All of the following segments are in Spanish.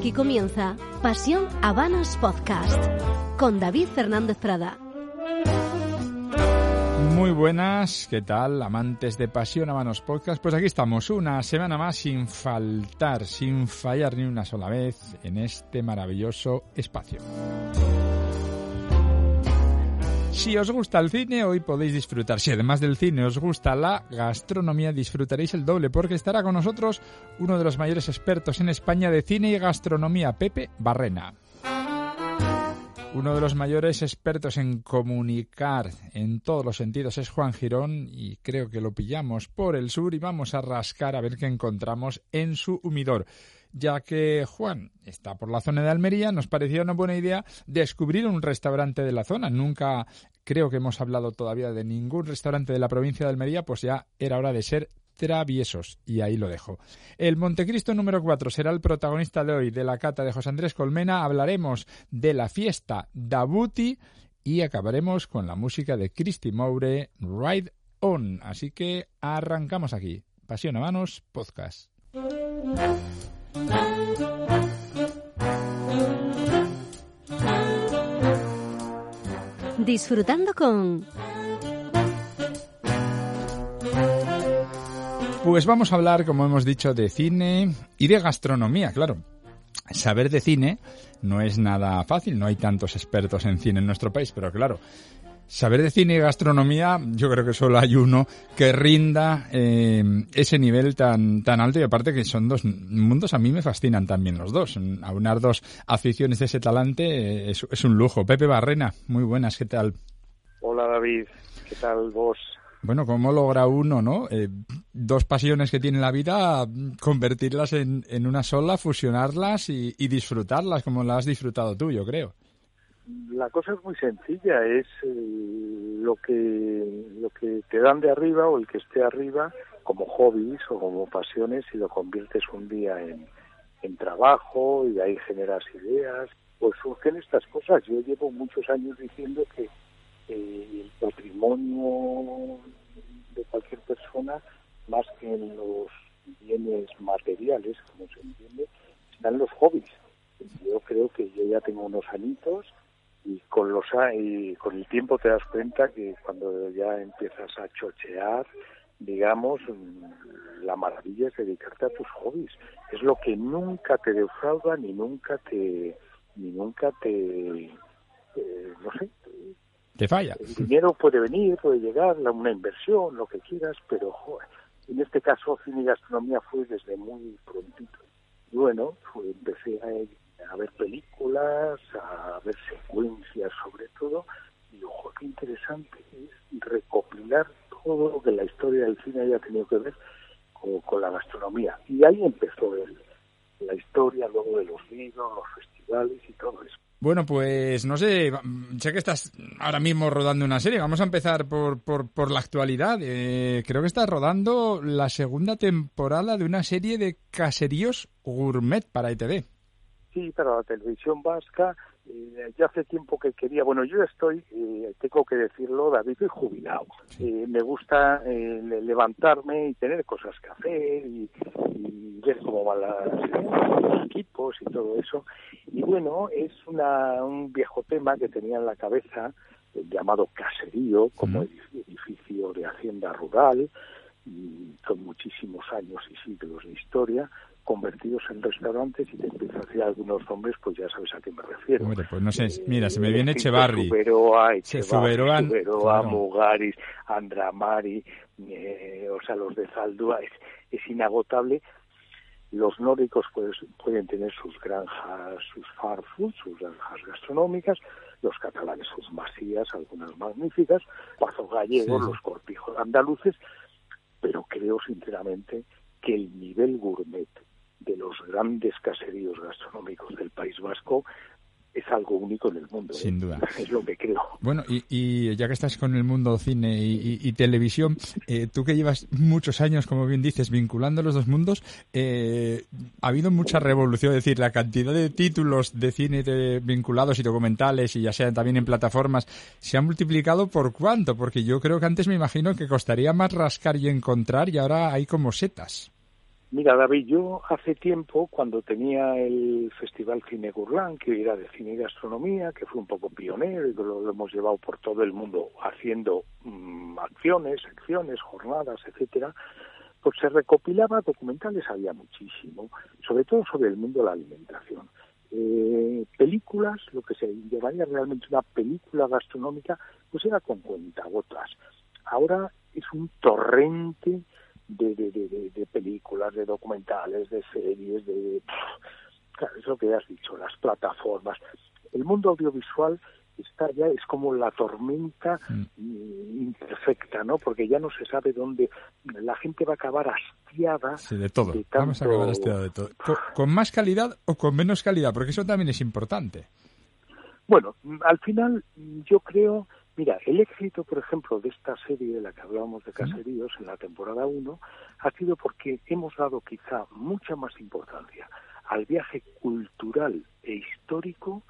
Aquí comienza Pasión Habanos Podcast con David Fernández Prada. Muy buenas, ¿qué tal, amantes de Pasión Habanos Podcast? Pues aquí estamos, una semana más sin faltar, sin fallar ni una sola vez en este maravilloso espacio. Si os gusta el cine, hoy podéis disfrutar. Si además del cine os gusta la gastronomía, disfrutaréis el doble, porque estará con nosotros uno de los mayores expertos en España de cine y gastronomía, Pepe Barrena. Uno de los mayores expertos en comunicar en todos los sentidos es Juan Girón y creo que lo pillamos por el sur y vamos a rascar a ver qué encontramos en su humidor ya que Juan está por la zona de Almería, nos parecía una buena idea descubrir un restaurante de la zona. Nunca creo que hemos hablado todavía de ningún restaurante de la provincia de Almería, pues ya era hora de ser traviesos. Y ahí lo dejo. El Montecristo número 4 será el protagonista de hoy de la cata de José Andrés Colmena. Hablaremos de la fiesta Dabuti y acabaremos con la música de Christy Moure, Ride On. Así que arrancamos aquí. Pasión a manos, podcast. Disfrutando con... Pues vamos a hablar, como hemos dicho, de cine y de gastronomía, claro. Saber de cine no es nada fácil, no hay tantos expertos en cine en nuestro país, pero claro, saber de cine y gastronomía, yo creo que solo hay uno que rinda eh, ese nivel tan, tan alto y aparte que son dos mundos, a mí me fascinan también los dos. Aunar dos aficiones de ese talante eh, es, es un lujo. Pepe Barrena, muy buenas, ¿qué tal? Hola David, ¿qué tal vos? Bueno, ¿cómo logra uno, no? Eh, dos pasiones que tiene la vida, convertirlas en, en una sola, fusionarlas y, y disfrutarlas como las has disfrutado tú, yo creo la cosa es muy sencilla, es eh, lo que lo que te dan de arriba o el que esté arriba como hobbies o como pasiones y lo conviertes un día en, en trabajo y de ahí generas ideas, pues surgen estas cosas. Yo llevo muchos años diciendo que eh, el patrimonio de cualquier persona, más que en los bienes materiales, como se entiende, están los hobbies. Yo creo que yo ya tengo unos añitos y con los y con el tiempo te das cuenta que cuando ya empiezas a chochear digamos la maravilla es dedicarte a tus hobbies. Es lo que nunca te defrauda ni nunca te ni nunca te eh, no sé te falla. el dinero puede venir puede llegar una inversión lo que quieras pero en este caso cine y gastronomía fue desde muy prontito. Y bueno fue, empecé a a ver películas, a ver secuencias sobre todo, y ojo, qué interesante es recopilar todo lo que la historia del cine haya tenido que ver con, la gastronomía. Y ahí empezó el, la historia luego de los vinos, los festivales y todo eso. Bueno, pues no sé, sé que estás ahora mismo rodando una serie. Vamos a empezar por, por, por la actualidad. Eh, creo que estás rodando la segunda temporada de una serie de caseríos gourmet para ITV sí, para la televisión vasca. Eh, ya hace tiempo que quería, bueno, yo estoy, eh, tengo que decirlo, David, soy jubilado. Eh, me gusta eh, levantarme y tener cosas que hacer y, y ver cómo van los equipos y todo eso. Y bueno, es una, un viejo tema que tenía en la cabeza, llamado caserío, como edificio de hacienda rural, y con muchísimos años y siglos de historia, convertidos en restaurantes y te empiezo a decir algunos nombres, pues ya sabes a qué me refiero. pues no sé, mira, se me viene Echevarri. Zuberoa, Echevarri, Zuberoa, Mugaris, Andramari, eh, o sea, los de Zaldúa, es, es inagotable. Los nórdicos pues, pueden tener sus granjas, sus farfoods, sus granjas gastronómicas, los catalanes sus masías, algunas magníficas, pasos gallegos, los andaluces, pero creo sinceramente que el nivel gourmet grandes caseríos gastronómicos del País Vasco es algo único en el mundo. Sin ¿eh? duda. Es lo que creo. Bueno, y, ya que estás con el mundo cine y, televisión, eh, tú que llevas muchos años, como bien dices, vinculando los dos mundos, eh, ha habido mucha revolución, es decir, la cantidad de títulos de cine vinculados y documentales, y ya sean también en plataformas, se ha multiplicado por cuánto, porque yo creo que antes me imagino que costaría más rascar y encontrar, y ahora hay como setas. Mira, David, yo hace tiempo, cuando tenía el Festival Cine Gurlán, que era de cine y gastronomía, que fue un poco pionero y lo, hemos llevado por todo el mundo haciendo mm, acciones, secciones, jornadas, etcétera, pues se recopilaba documentales, había muchísimo, sobre todo sobre el mundo de la alimentación. Eh, películas, lo que se llamaría realmente una película gastronómica, pues era con cuentagotas. Ahora es un torrente de, de, de, de, películas, de documentales, de series, de... Claro, es lo que has dicho, las plataformas. El mundo audiovisual está ya, es como la tormenta mm. imperfecta, ¿no? Porque ya no se sabe dónde la gente va a acabar hastiada. Sí, de todo. Vamos a acabar hastiada de todo. ¿Con, más calidad o con menos calidad? Porque eso también es importante. Bueno, al final yo creo Mira, el éxito, por ejemplo, de esta serie de la que hablábamos de Caseríos en la temporada 1 ha sido porque hemos dado quizá mucha más importancia al viaje cultural e histórico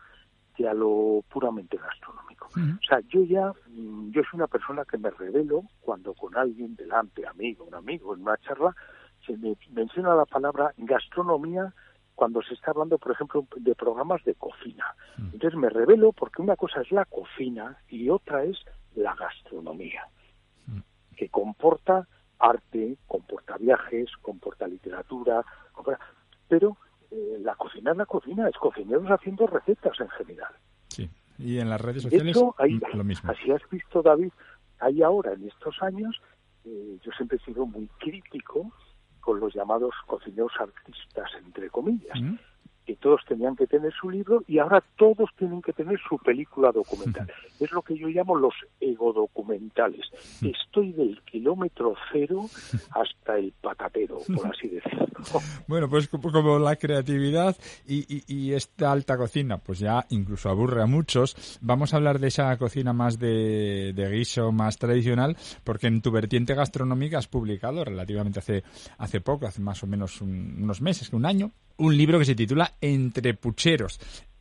que a lo puramente gastronómico. O sea, yo ya, mm, yo soy una persona que me revelo cuando con alguien delante, amigo, un amigo, en una charla, se me menciona la palabra gastronomía cuando se está hablando, por ejemplo, de programas de cocina. Mm. Entonces me revelo porque una cosa es la cocina y otra es la gastronomía, mm. que comporta arte, comporta viajes, comporta literatura, pero eh, la cocina es la cocina, es cocineros haciendo recetas en general. Sí, y en las redes sociales mm, lo mismo. Así has visto, David, hay ahora en estos años, eh, yo siempre he sido muy crítico con los llamados cocineros artistas, entre comillas, mm. Que todos tenían que tener su libro y ahora todos tienen que tener su película documental. Es lo que yo llamo los egodocumentales. Mm. Estoy del kilómetro cero hasta el patatero, por así decirlo. Bueno, pues como la creatividad y, esta alta cocina, pues ya incluso aburre a muchos, vamos a hablar de esa cocina más de, guiso, más tradicional, porque en tu vertiente gastronómica has publicado relativamente hace, hace poco, hace más o menos unos meses, un año, un libro que se titula Entre Pucheros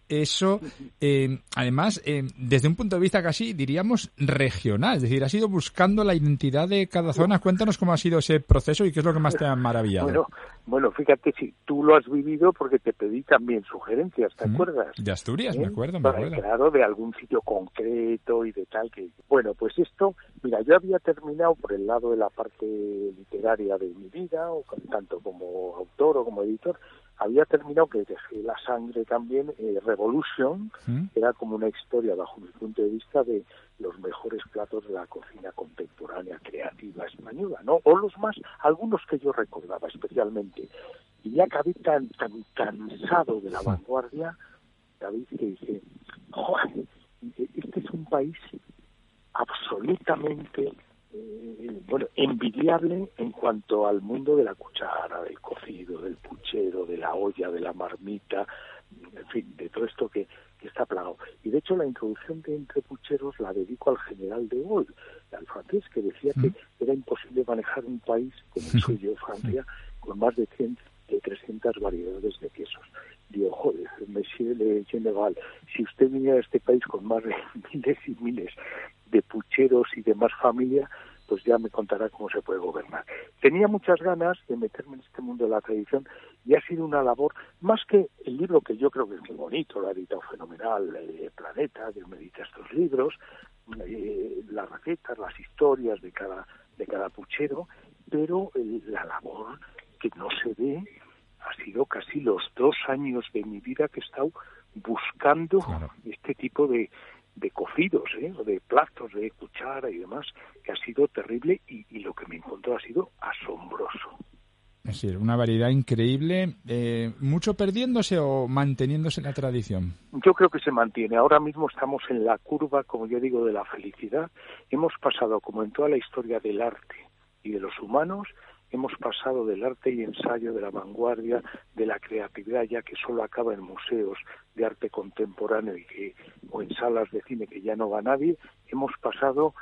eso, eh, además, eh, desde un punto de vista casi, diríamos, regional. Es decir, has ido buscando la identidad de cada zona. Cuéntanos cómo ha sido ese proceso y qué es lo que más te ha maravillado. Bueno, bueno fíjate, si tú lo has vivido porque te pedí también sugerencias, ¿te acuerdas? De Asturias, me ¿Eh? acuerdo, me acuerdo. Claro, de algún sitio concreto y de tal que... Bueno, pues esto, mira, yo había terminado por el lado de la parte literaria de mi vida, o tanto como autor o como editor, había terminado que dejé la sangre también eh, Revolution era como una historia bajo mi punto de vista de los mejores platos de la cocina contemporánea creativa española no o los más algunos que yo recordaba especialmente. Y ya acabé tan tan cansado de la vanguardia David que dije este es un país absolutamente bueno, envidiable en cuanto al mundo de la cuchara, del cocido, del puchero, de la olla, de la marmita, en fin, de todo esto que, está plagado. Y de hecho la introducción de Entre Pucheros la dedico al general de Gaulle, al francés, que decía que era imposible manejar un país como el suyo, Francia, con más de, 100, de 300 variedades de quesos. Digo, joder, Monsieur le General, si usted viniera a este país con más de miles y miles de pucheros y de más familia, pues ya me contará cómo se puede gobernar. Tenía muchas ganas de meterme en este mundo de la tradición y ha sido una labor, más que el libro que yo creo que es muy bonito, lo ha editado fenomenal, eh, Planeta, que me edita estos libros, eh, las recetas, las historias de cada, de cada puchero, pero la labor que no se ve ha sido casi los dos años de mi vida que he estado buscando este tipo de, de cocidos, ¿eh? o de platos, de cuchara y demás, que ha sido terrible y, lo que me encontró ha sido asombroso. Es decir, una variedad increíble, eh, mucho perdiéndose o manteniéndose la tradición. Yo creo que se mantiene. Ahora mismo estamos en la curva, como yo digo, de la felicidad. Hemos pasado, como en toda la historia del arte y de los humanos, hemos pasado del arte y ensayo, de la vanguardia, de la creatividad, ya que solo acaba en museos de arte contemporáneo y que, o en salas de cine que ya no va nadie, hemos pasado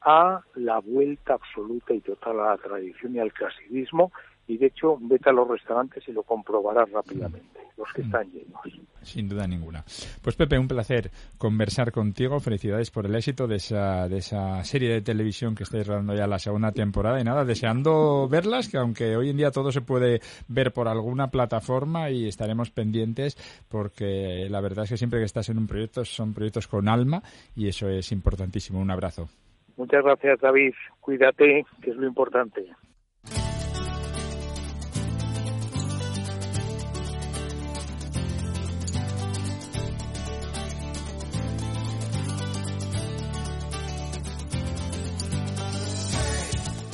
a la vuelta absoluta y total a la tradición y al clasicismo y de hecho vete a los restaurantes y lo comprobarás rápidamente, los que mm. están llenos. Sin duda ninguna. Pues Pepe, un placer conversar contigo. Felicidades por el éxito de esa, de esa serie de televisión que estáis rodando ya la segunda temporada y nada, deseando verlas, que aunque hoy en día todo se puede ver por alguna plataforma y estaremos pendientes porque la verdad es que siempre que estás en un proyecto son proyectos con alma y eso es importantísimo. Un abrazo. Muchas gracias, David. Cuídate, que es lo importante.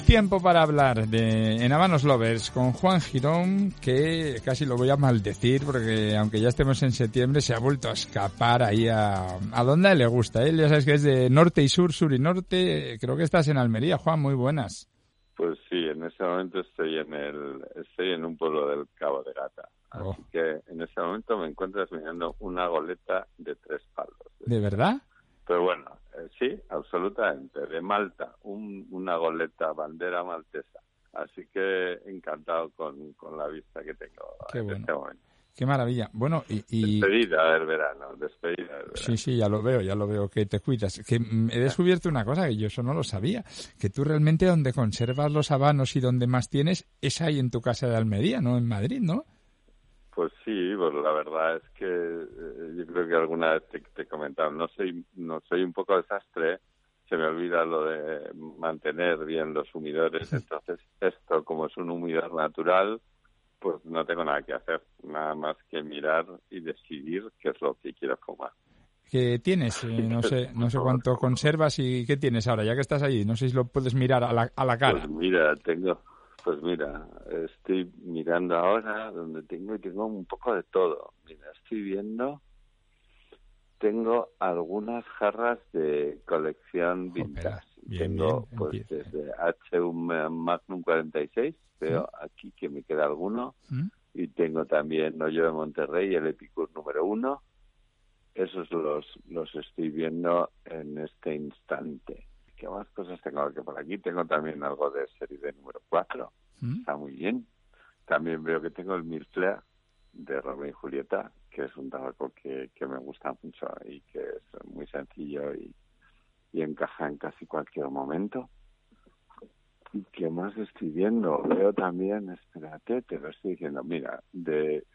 Tiempo para hablar de En Habanos Lovers con Juan Girón, que casi lo voy a maldecir porque aunque ya estemos en septiembre se ha vuelto a escapar ahí a, a donde le gusta. Él ya sabes que es de norte y sur, sur y norte. Creo que estás en Almería, Juan, muy buenas. Pues sí, en ese momento estoy en el estoy en un pueblo del Cabo de Gata. Así oh. que en ese momento me encuentras mirando una goleta de tres palos. ¿De verdad? Pero bueno, eh, sí, absolutamente. De Malta, una goleta bandera maltesa. Así que encantado con, la vista que tengo en este momento. Qué maravilla. Bueno, y, Despedida del verano, despedida del verano. Sí, sí, ya lo veo, ya lo veo, que te cuidas. Que mm, he descubierto una cosa que yo eso no lo sabía, que tú realmente donde conservas los habanos y donde más tienes es ahí en tu casa de Almería, ¿no? En Madrid, ¿no? Pues sí, pues la verdad es que yo creo que alguna vez te, he comentado, no soy, no soy un poco desastre, se me olvida lo de mantener bien los humidores, entonces esto como es un humidor natural, pues no tengo nada que hacer, nada más que mirar y decidir qué es lo que quiero fumar. ¿Qué tienes? Eh, no sé, no sé cuánto conservas y qué tienes ahora, ya que estás allí. No sé si lo puedes mirar a la, a la cara. Pues mira, tengo, pues mira, estoy mirando ahora donde tengo y tengo un poco de todo. Mira, estoy viendo, tengo algunas jarras de colección vintage. tengo pues desde HU Magnum 46, veo aquí que me queda alguno. ¿Mm? Y tengo también Noyo de Monterrey, el Epicur número uno. Esos los, los estoy viendo en este instante. ¿Qué más cosas tengo que por aquí? Tengo también algo de serie de número 4. ¿Mm? Está muy bien. También veo que tengo el Mirflair de Romeo y Julieta, que es un tabaco que, que me gusta mucho y que es muy sencillo y, y encaja en casi cualquier momento. ¿Y qué más estoy viendo? Veo también, espérate, te lo estoy diciendo, mira, de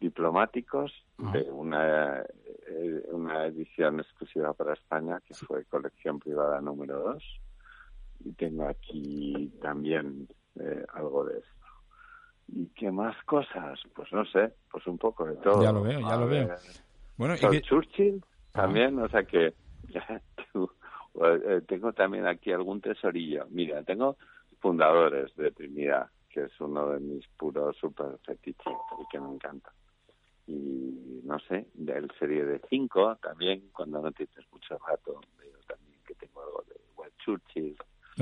diplomáticos de una, eh, una edición exclusiva para España que fue colección privada número 2 y tengo aquí también eh, algo de esto. ¿Y qué más cosas? Pues no sé, pues un poco de todo. Ya lo veo, ya lo veo. Bueno, y Churchill también, o sea que eh, tengo también aquí algún tesorillo. Mira, tengo fundadores de Trinidad, que es uno de mis puros super fetiches y que me encanta y no sé, del serie de 5 también, cuando no tienes mucho rato, veo también que tengo algo de Churchill.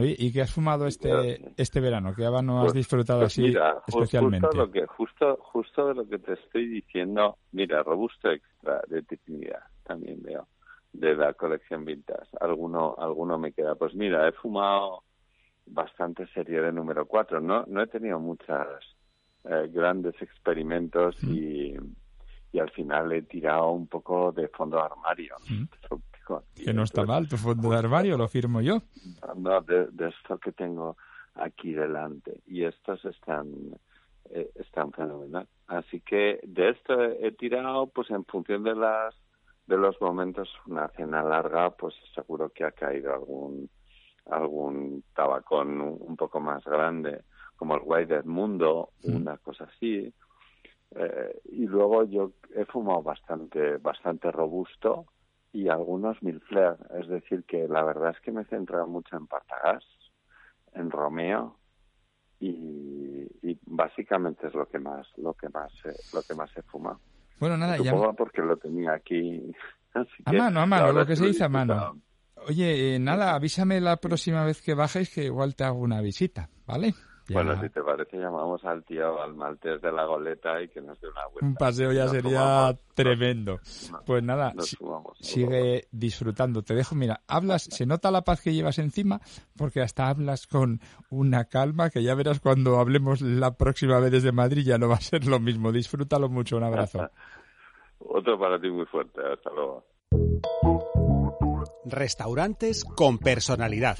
¿Y qué has fumado este este verano? ¿Qué no has pues, disfrutado pues así especialmente? Justo, lo que, justo, justo de lo que te estoy diciendo, mira, Robusto Extra de Trinidad también veo, de la colección Vintage. Alguno, alguno me queda. Pues mira, he fumado bastante serie de número 4. No, no he tenido muchas eh, grandes experimentos mm. y y al final he tirado un poco de fondo de armario. Mm. Que no está mal, tu fondo de armario, lo firmo yo. No, de, esto que tengo aquí delante. Y estos están, eh, están fenomenal. Así que de esto he, tirado, pues en función de las de los momentos, una cena larga, pues seguro que ha caído algún algún tabacón un, poco más grande, como el White del Mundo, mm. una cosa así eh, y luego yo he fumado bastante, bastante robusto y algunos mil flair. Es decir, que la verdad es que me he centrado mucho en Partagás, en Romeo y, básicamente es lo que más, lo que más, lo que más he fumado. Bueno, nada, ya... porque lo tenía aquí a mano, a mano, lo que se dice a mano. Oye, eh, nada, avísame la próxima vez que bajes que igual te hago una visita, ¿vale? Bueno, si te parece, llamamos al tío, al maltés de la goleta y que nos dé una vuelta. Un paseo ya sería tremendo. pues nada, sigue disfrutando. Te dejo, mira, hablas, se nota la paz que llevas encima porque hasta hablas con una calma que ya verás cuando hablemos la próxima vez desde Madrid ya no va a ser lo mismo. Disfrútalo mucho, un abrazo. Otro para ti muy fuerte, hasta luego. Restaurantes con personalidad.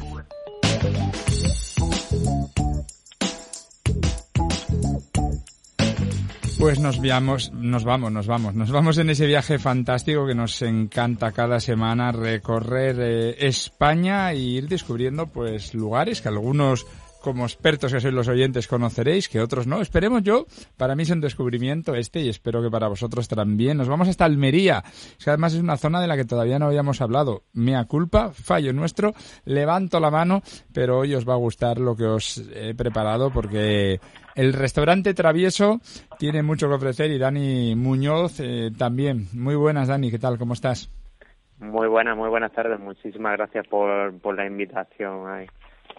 Pues nos vamos, nos vamos, nos vamos, nos vamos en ese viaje fantástico que nos encanta cada semana recorrer eh, España e ir descubriendo pues lugares que algunos como expertos que sois los oyentes conoceréis, que otros no. Esperemos yo, para mí es un descubrimiento este y espero que para vosotros también. Nos vamos hasta Almería, que además es una zona de la que todavía no habíamos hablado. Mea culpa, fallo nuestro, levanto la mano, pero hoy os va a gustar lo que os he preparado porque el restaurante Travieso tiene mucho que ofrecer y Dani Muñoz eh, también. Muy buenas, Dani, ¿qué tal? ¿Cómo estás? Muy buenas, muy buenas tardes. Muchísimas gracias por, por la invitación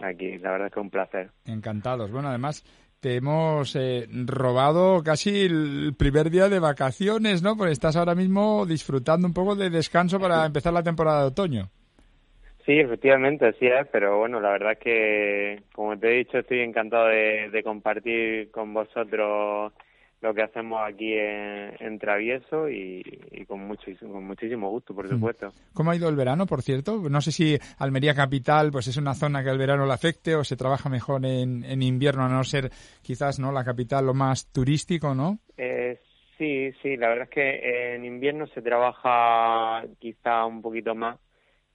aquí. La verdad es que es un placer. Encantados. Bueno, además te hemos eh, robado casi el primer día de vacaciones, ¿no? Porque estás ahora mismo disfrutando un poco de descanso para empezar la temporada de otoño. Sí, efectivamente, así es, pero bueno, la verdad es que, como te he dicho, estoy encantado de, de compartir con vosotros lo que hacemos aquí en, Travieso y, con, muchísimo, con muchísimo gusto, por mm. supuesto. ¿Cómo ha ido el verano, por cierto? No sé si Almería Capital pues es una zona que el verano le afecte o se trabaja mejor en, en invierno, a no ser quizás no la capital lo más turístico, ¿no? Eh, sí, sí, la verdad es que en invierno se trabaja quizá un poquito más.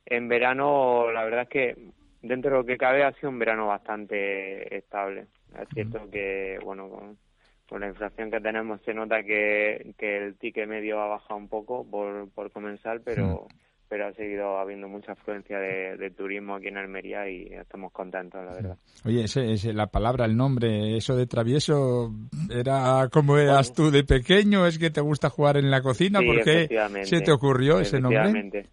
En verano, la verdad es que dentro de lo que cabe ha sido un verano bastante estable. Es cierto que, bueno, con por la inflación que tenemos se nota que, que el ticket medio ha bajado un poco por, por comenzar, pero pero ha seguido habiendo mucha afluencia de, turismo aquí en Almería y estamos contentos, la verdad. Oye, ese, la palabra, el nombre, eso de travieso, ¿era como eras tú de pequeño? ¿Es que te gusta jugar en la cocina? ¿Por qué se te ocurrió ese nombre?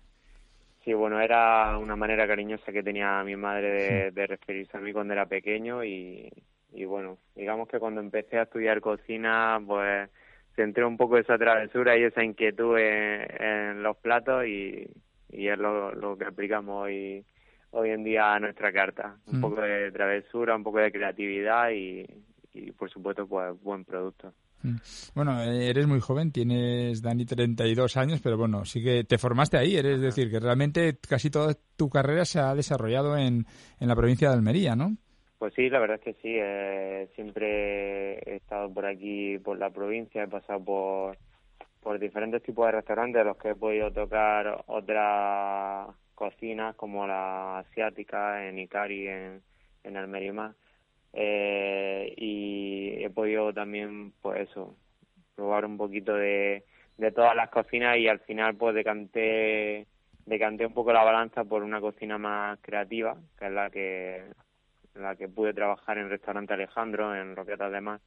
Sí, bueno, era una manera cariñosa que tenía mi madre de, de referirse a mí cuando era pequeño y, y bueno, digamos que cuando empecé a estudiar cocina, pues centré un poco esa travesura y esa inquietud en, los platos y, y es lo, lo, que aplicamos hoy, hoy en día a nuestra carta. Un mm. poco de travesura, un poco de creatividad y, y por supuesto, pues buen producto. Mm. Bueno, eres muy joven, tienes, Dani, 32 años, pero bueno, sí que te formaste ahí, es decir, que realmente casi toda tu carrera se ha desarrollado en, en la provincia de Almería, ¿no? Pues sí, la verdad es que sí. Eh, siempre he estado por aquí, por la provincia, he pasado por, diferentes tipos de restaurantes a los que he podido tocar otras cocinas como la asiática en Icari, en, en Almería eh, y he podido también, pues eso, probar un poquito de, de todas las cocinas y al final pues decanté, decanté un poco la balanza por una cocina más creativa, que es la que la que pude trabajar en restaurante Alejandro, en Roquetas de Mar.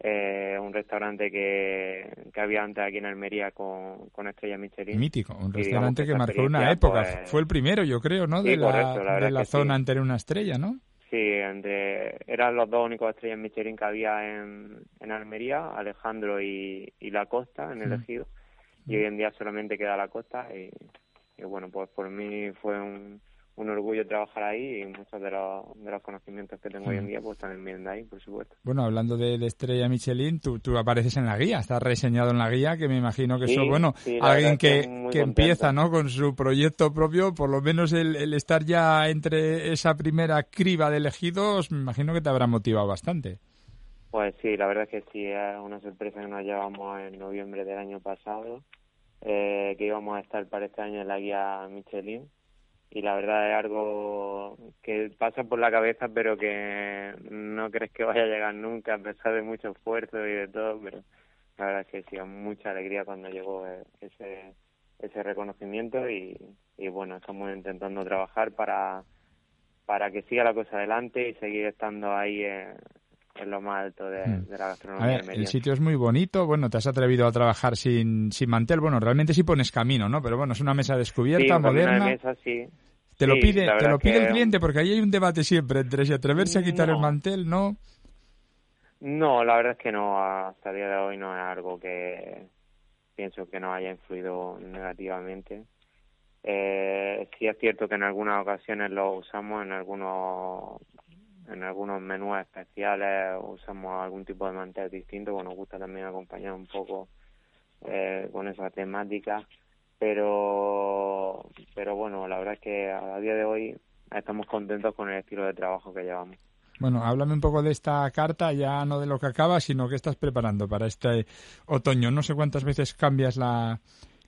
Eh, un restaurante que, que había antes aquí en Almería con, con Estrella Michelin. Mítico, un restaurante que marcó una época. Pues, Fue el primero, yo creo, ¿no? de la, de la zona sí. una estrella, ¿no? Sí, entre, eran los dos únicos estrellas Michelin que había en, en Almería, Alejandro y, y La Costa, en el ejido. Y hoy en día solamente queda La Costa. Y, y bueno, pues por mí fue un, un orgullo trabajar ahí y muchos de los, de los conocimientos que tengo hoy en día pues también vienen de ahí, por supuesto. Bueno, hablando de, Estrella Michelin, tú, tú apareces en la guía, estás reseñado en la guía, que me imagino que eso, bueno, alguien que, que, empieza ¿no? con su proyecto propio, por lo menos el, el, estar ya entre esa primera criba de elegidos, me imagino que te habrá motivado bastante. Pues sí, la verdad es que sí, es una sorpresa que nos llevamos en noviembre del año pasado, eh, que íbamos a estar para este año en la guía Michelin y la verdad es algo que pasa por la cabeza pero que no crees que vaya a llegar nunca a pesar de mucho esfuerzo y de todo pero la verdad es que sí mucha alegría cuando llegó ese ese reconocimiento y, y bueno estamos intentando trabajar para para que siga la cosa adelante y seguir estando ahí en, en lo más alto de, Mm. de la gastronomía A ver, el sitio es muy bonito, bueno, te has atrevido a trabajar sin, sin mantel, bueno, realmente sí pones camino, ¿no? Pero bueno, es una mesa Sí, descubierta, de moderna. mesa, sí. Te lo Sí, pide, te lo pide el cliente porque ahí hay un debate siempre entre si atreverse a quitar el mantel, ¿no? No, la verdad es que no, hasta el día de hoy no es algo que pienso que nos haya influido negativamente. Eh, sí es cierto que en algunas ocasiones lo usamos, en algunos en algunos menús especiales usamos algún tipo de mantel distinto, que nos gusta también acompañar un poco eh, con esa temática, pero pero bueno, la verdad es que a día de hoy estamos contentos con el estilo de trabajo que llevamos. Bueno, háblame un poco de esta carta, ya no de lo que acaba, sino que estás preparando para este otoño. No sé cuántas veces cambias la,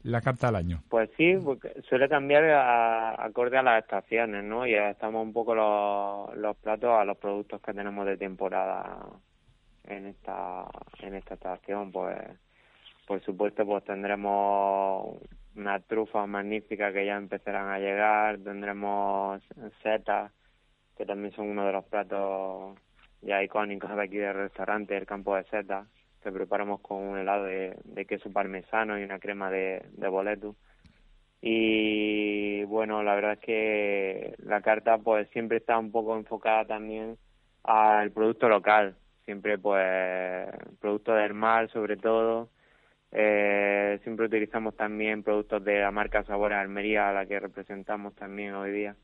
la carta al año. Pues sí, suele cambiar acorde a las estaciones, ¿no? Y estamos un poco los, los platos a los productos que tenemos de temporada en esta en esta estación, pues por supuesto pues tendremos unas trufas magníficas que ya empezarán a llegar, tendremos setas que también son uno de los platos ya icónicos de aquí del restaurante, el campo de setas, que preparamos con un helado de, queso parmesano y una crema de, de boleto. Y bueno, la verdad es que la carta pues siempre está un poco enfocada también al producto local, siempre pues producto del mar sobre todo. Eh, siempre utilizamos también productos de la marca Sabores Almería, a la que representamos también hoy día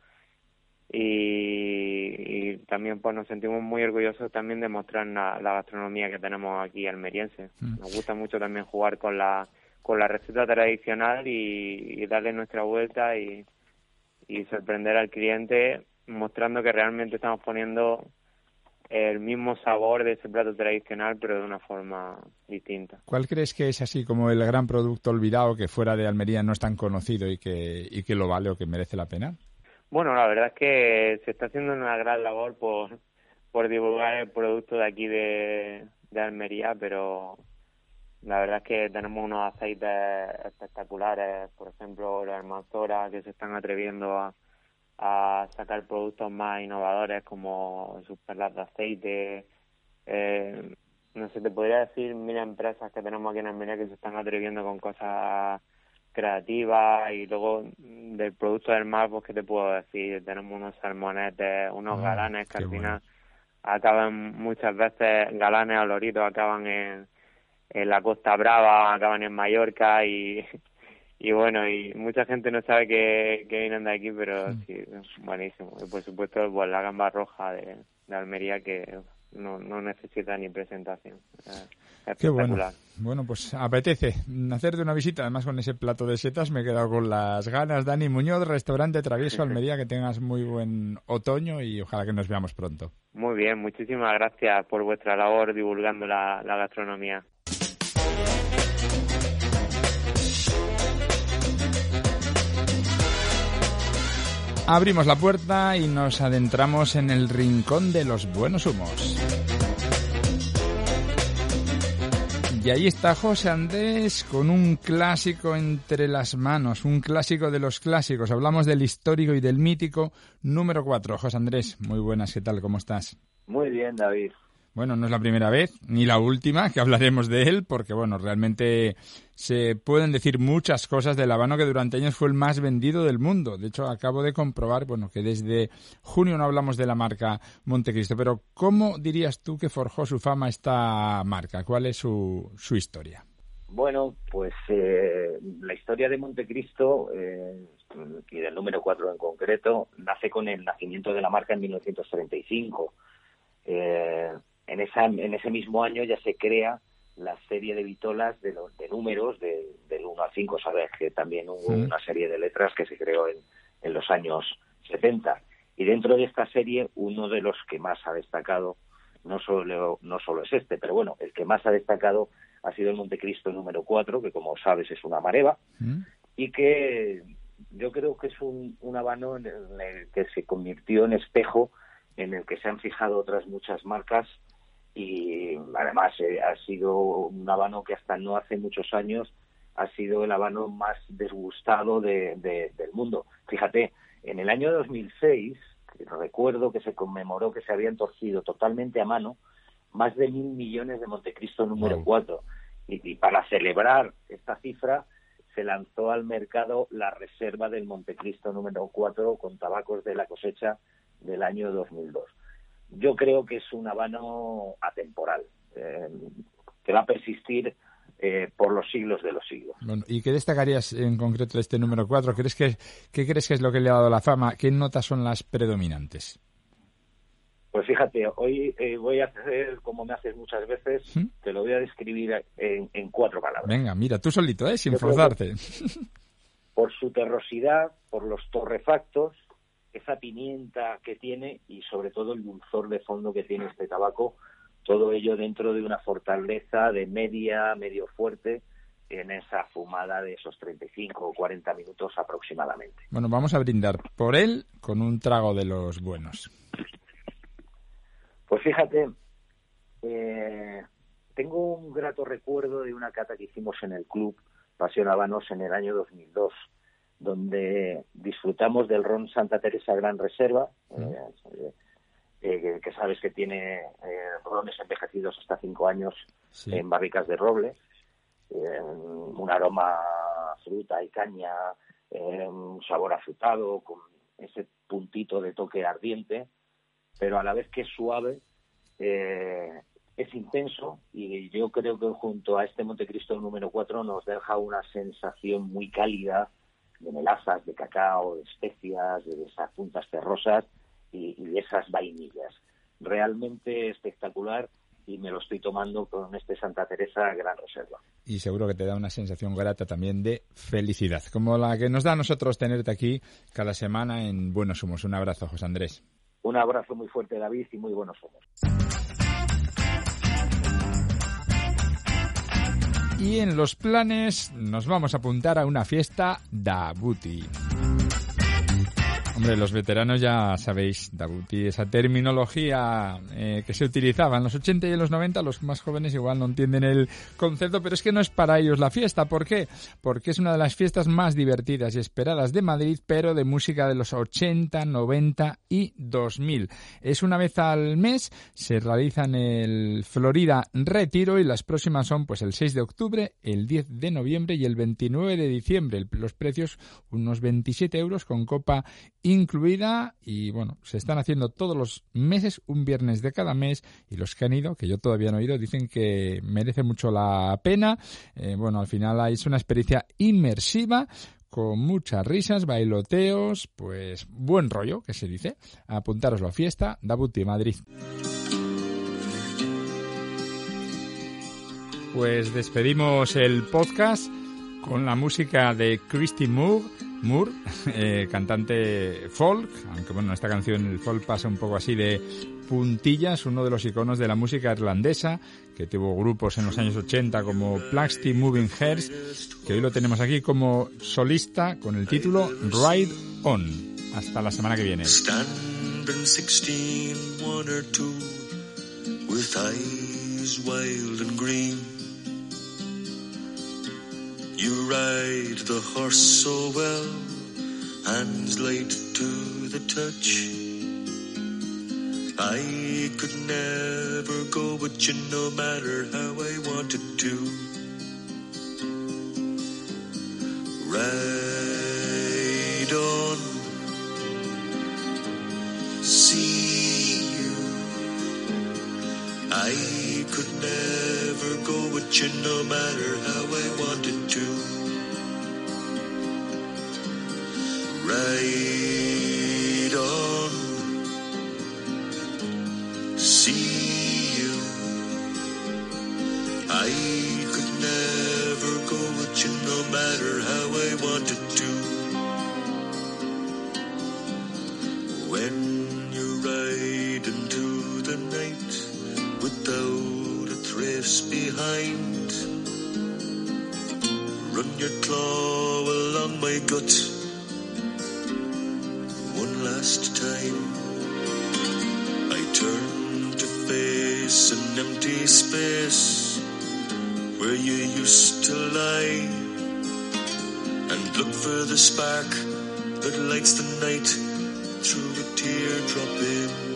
y, y también pues nos sentimos muy orgullosos también de mostrar la, la gastronomía que tenemos aquí almeriense. Mm. Nos gusta mucho también jugar con la con la receta tradicional y, y darle nuestra vuelta y, y sorprender al cliente mostrando que realmente estamos poniendo el mismo sabor de ese plato tradicional pero de una forma distinta. ¿Cuál crees que es así como el gran producto olvidado que fuera de Almería no es tan conocido y que, y que lo vale o que merece la pena? Bueno, la verdad es que se está haciendo una gran labor por, por divulgar el producto de aquí de, de Almería, pero la verdad es que tenemos unos aceites espectaculares, por ejemplo, los Hermanzora, que se están atreviendo a, a sacar productos más innovadores como sus perlas de aceite. Eh, no sé, te podría decir mil empresas que tenemos aquí en Almería que se están atreviendo con cosas creativas y luego del producto del mar, pues, ¿qué te puedo decir? Tenemos unos salmonetes, unos Ah, galanes que al bueno. final acaban muchas veces, galanes o loritos acaban en, en la Costa Brava, acaban en Mallorca y, y bueno, y mucha gente no sabe que, que vienen de aquí, pero sí, buenísimo. Y por supuesto, pues la gamba roja de, de Almería que no, no necesita ni presentación. Eh, Qué bueno. Bueno, pues apetece hacerte una visita. Además, con ese plato de setas me he quedado con las ganas. Dani Muñoz, restaurante Travieso Almería, que tengas muy buen otoño y ojalá que nos veamos pronto. Muy bien, muchísimas gracias por vuestra labor divulgando la, la gastronomía. Abrimos la puerta y nos adentramos en el rincón de los buenos humos. Y ahí está José Andrés con un clásico entre las manos, un clásico de los clásicos. Hablamos del histórico y del mítico número 4. José Andrés, muy buenas, ¿qué tal? ¿Cómo estás? Muy bien, David. Bueno, no es la primera vez ni la última que hablaremos de él, porque bueno, realmente se pueden decir muchas cosas del habano que durante años fue el más vendido del mundo. De hecho, acabo de comprobar, bueno, que desde junio no hablamos de la marca Montecristo, pero ¿cómo dirías tú que forjó su fama esta marca? ¿Cuál es su, su historia? Bueno, pues eh, la historia de Montecristo eh, y del número 4 en concreto nace con el nacimiento de la marca en 1935. Eh, en, esa, en ese mismo año ya se crea la serie de vitolas de, los, de números de, del 1 al 5. Sabes que también hubo una serie de letras que se creó en, en los años 70. Y dentro de esta serie, uno de los que más ha destacado, no solo, no solo es este, pero bueno, el que más ha destacado ha sido el Montecristo número 4, que como sabes es una mareva, ¿Mm? y que yo creo que es un, un habano en el que se convirtió en espejo en el que se han fijado otras muchas marcas y además eh, ha sido un habano que hasta no hace muchos años ha sido el habano más desgustado de, de- del mundo. Fíjate, en el año 2006, que recuerdo que se conmemoró que se habían torcido totalmente a mano más de mil millones de Montecristo número 4. Y, para celebrar esta cifra se lanzó al mercado la reserva del Montecristo número 4 con tabacos de la cosecha del año 2002. Yo creo que es un habano atemporal, eh, que va a persistir eh, por los siglos de los siglos. ¿Y qué destacarías en concreto de este número 4? ¿Crees que, ¿Qué crees que es lo que le ha dado la fama? ¿Qué notas son las predominantes? Pues fíjate, hoy eh, voy a hacer como me haces muchas veces, ¿Mm? te lo voy a describir en, cuatro palabras. Venga, mira, tú solito, ¿eh? sin forzarte. Por su terrosidad, por los torrefactos, esa pimienta que tiene y sobre todo el dulzor de fondo que tiene este tabaco, todo ello dentro de una fortaleza de media, medio fuerte, en esa fumada de esos 35 o 40 minutos aproximadamente. Bueno, vamos a brindar por él con un trago de los buenos. Pues fíjate, eh, tengo un grato recuerdo de una cata que hicimos en el club Pasión Habanos en el año 2002, donde disfrutamos del ron Santa Teresa Gran Reserva, eh, eh, que sabes que tiene rones envejecidos hasta cinco años en barricas de roble, un aroma fruta y caña, un sabor afrutado, con ese puntito de toque ardiente pero a la vez que es suave, eh, es intenso y yo creo que junto a este Montecristo número 4 nos deja una sensación muy cálida de melazas, de cacao, de especias, de esas puntas terrosas y, de esas vainillas. Realmente espectacular y me lo estoy tomando con este Santa Teresa Gran Reserva. Y seguro que te da una sensación grata también de felicidad, como la que nos da a nosotros tenerte aquí cada semana en Buenos Humos. Un abrazo, José Andrés. Un abrazo muy fuerte, David, y muy buenos ojos. Y en los planes nos vamos a apuntar a una fiesta Dabuti. Hombre, los veteranos ya sabéis, Dabuti, esa terminología eh, que se utilizaba en los 80 y en los 90, los más jóvenes igual no entienden el concepto, pero es que no es para ellos la fiesta. ¿Por qué? Porque es una de las fiestas más divertidas y esperadas de Madrid, pero de música de los 80, 90 y 2000. Es una vez al mes, se realiza en el Florida Retiro y las próximas son pues el 6 de octubre, el 10 de noviembre y el 29 de diciembre. Los precios unos 27 euros con copa incluida y bueno, se están haciendo todos los meses, un viernes de cada mes y los que han ido, que yo todavía no he ido, dicen que merece mucho la pena. Eh, bueno, al final es una experiencia inmersiva con muchas risas, bailoteos, pues buen rollo, que se dice. Apuntaros la fiesta, Dabuti, Madrid. Pues despedimos el podcast con la música de Christy Moore Moore, eh, cantante folk, aunque bueno, esta canción el folk pasa un poco así de puntillas, uno de los iconos de la música irlandesa, que tuvo grupos en los años 80 como Plastic Moving Heads, que hoy lo tenemos aquí como solista con el título Ride On. Hasta la semana que viene. You ride the horse so well, hands light to the touch. I could never go with you no matter how I wanted to. Ride on, see you. I could never go with you no matter how I wanted I could never go with you no matter how I wanted to. When you're riding into the night without a trace behind, run your claw along my gut for the spark that lights the night through a teardrop in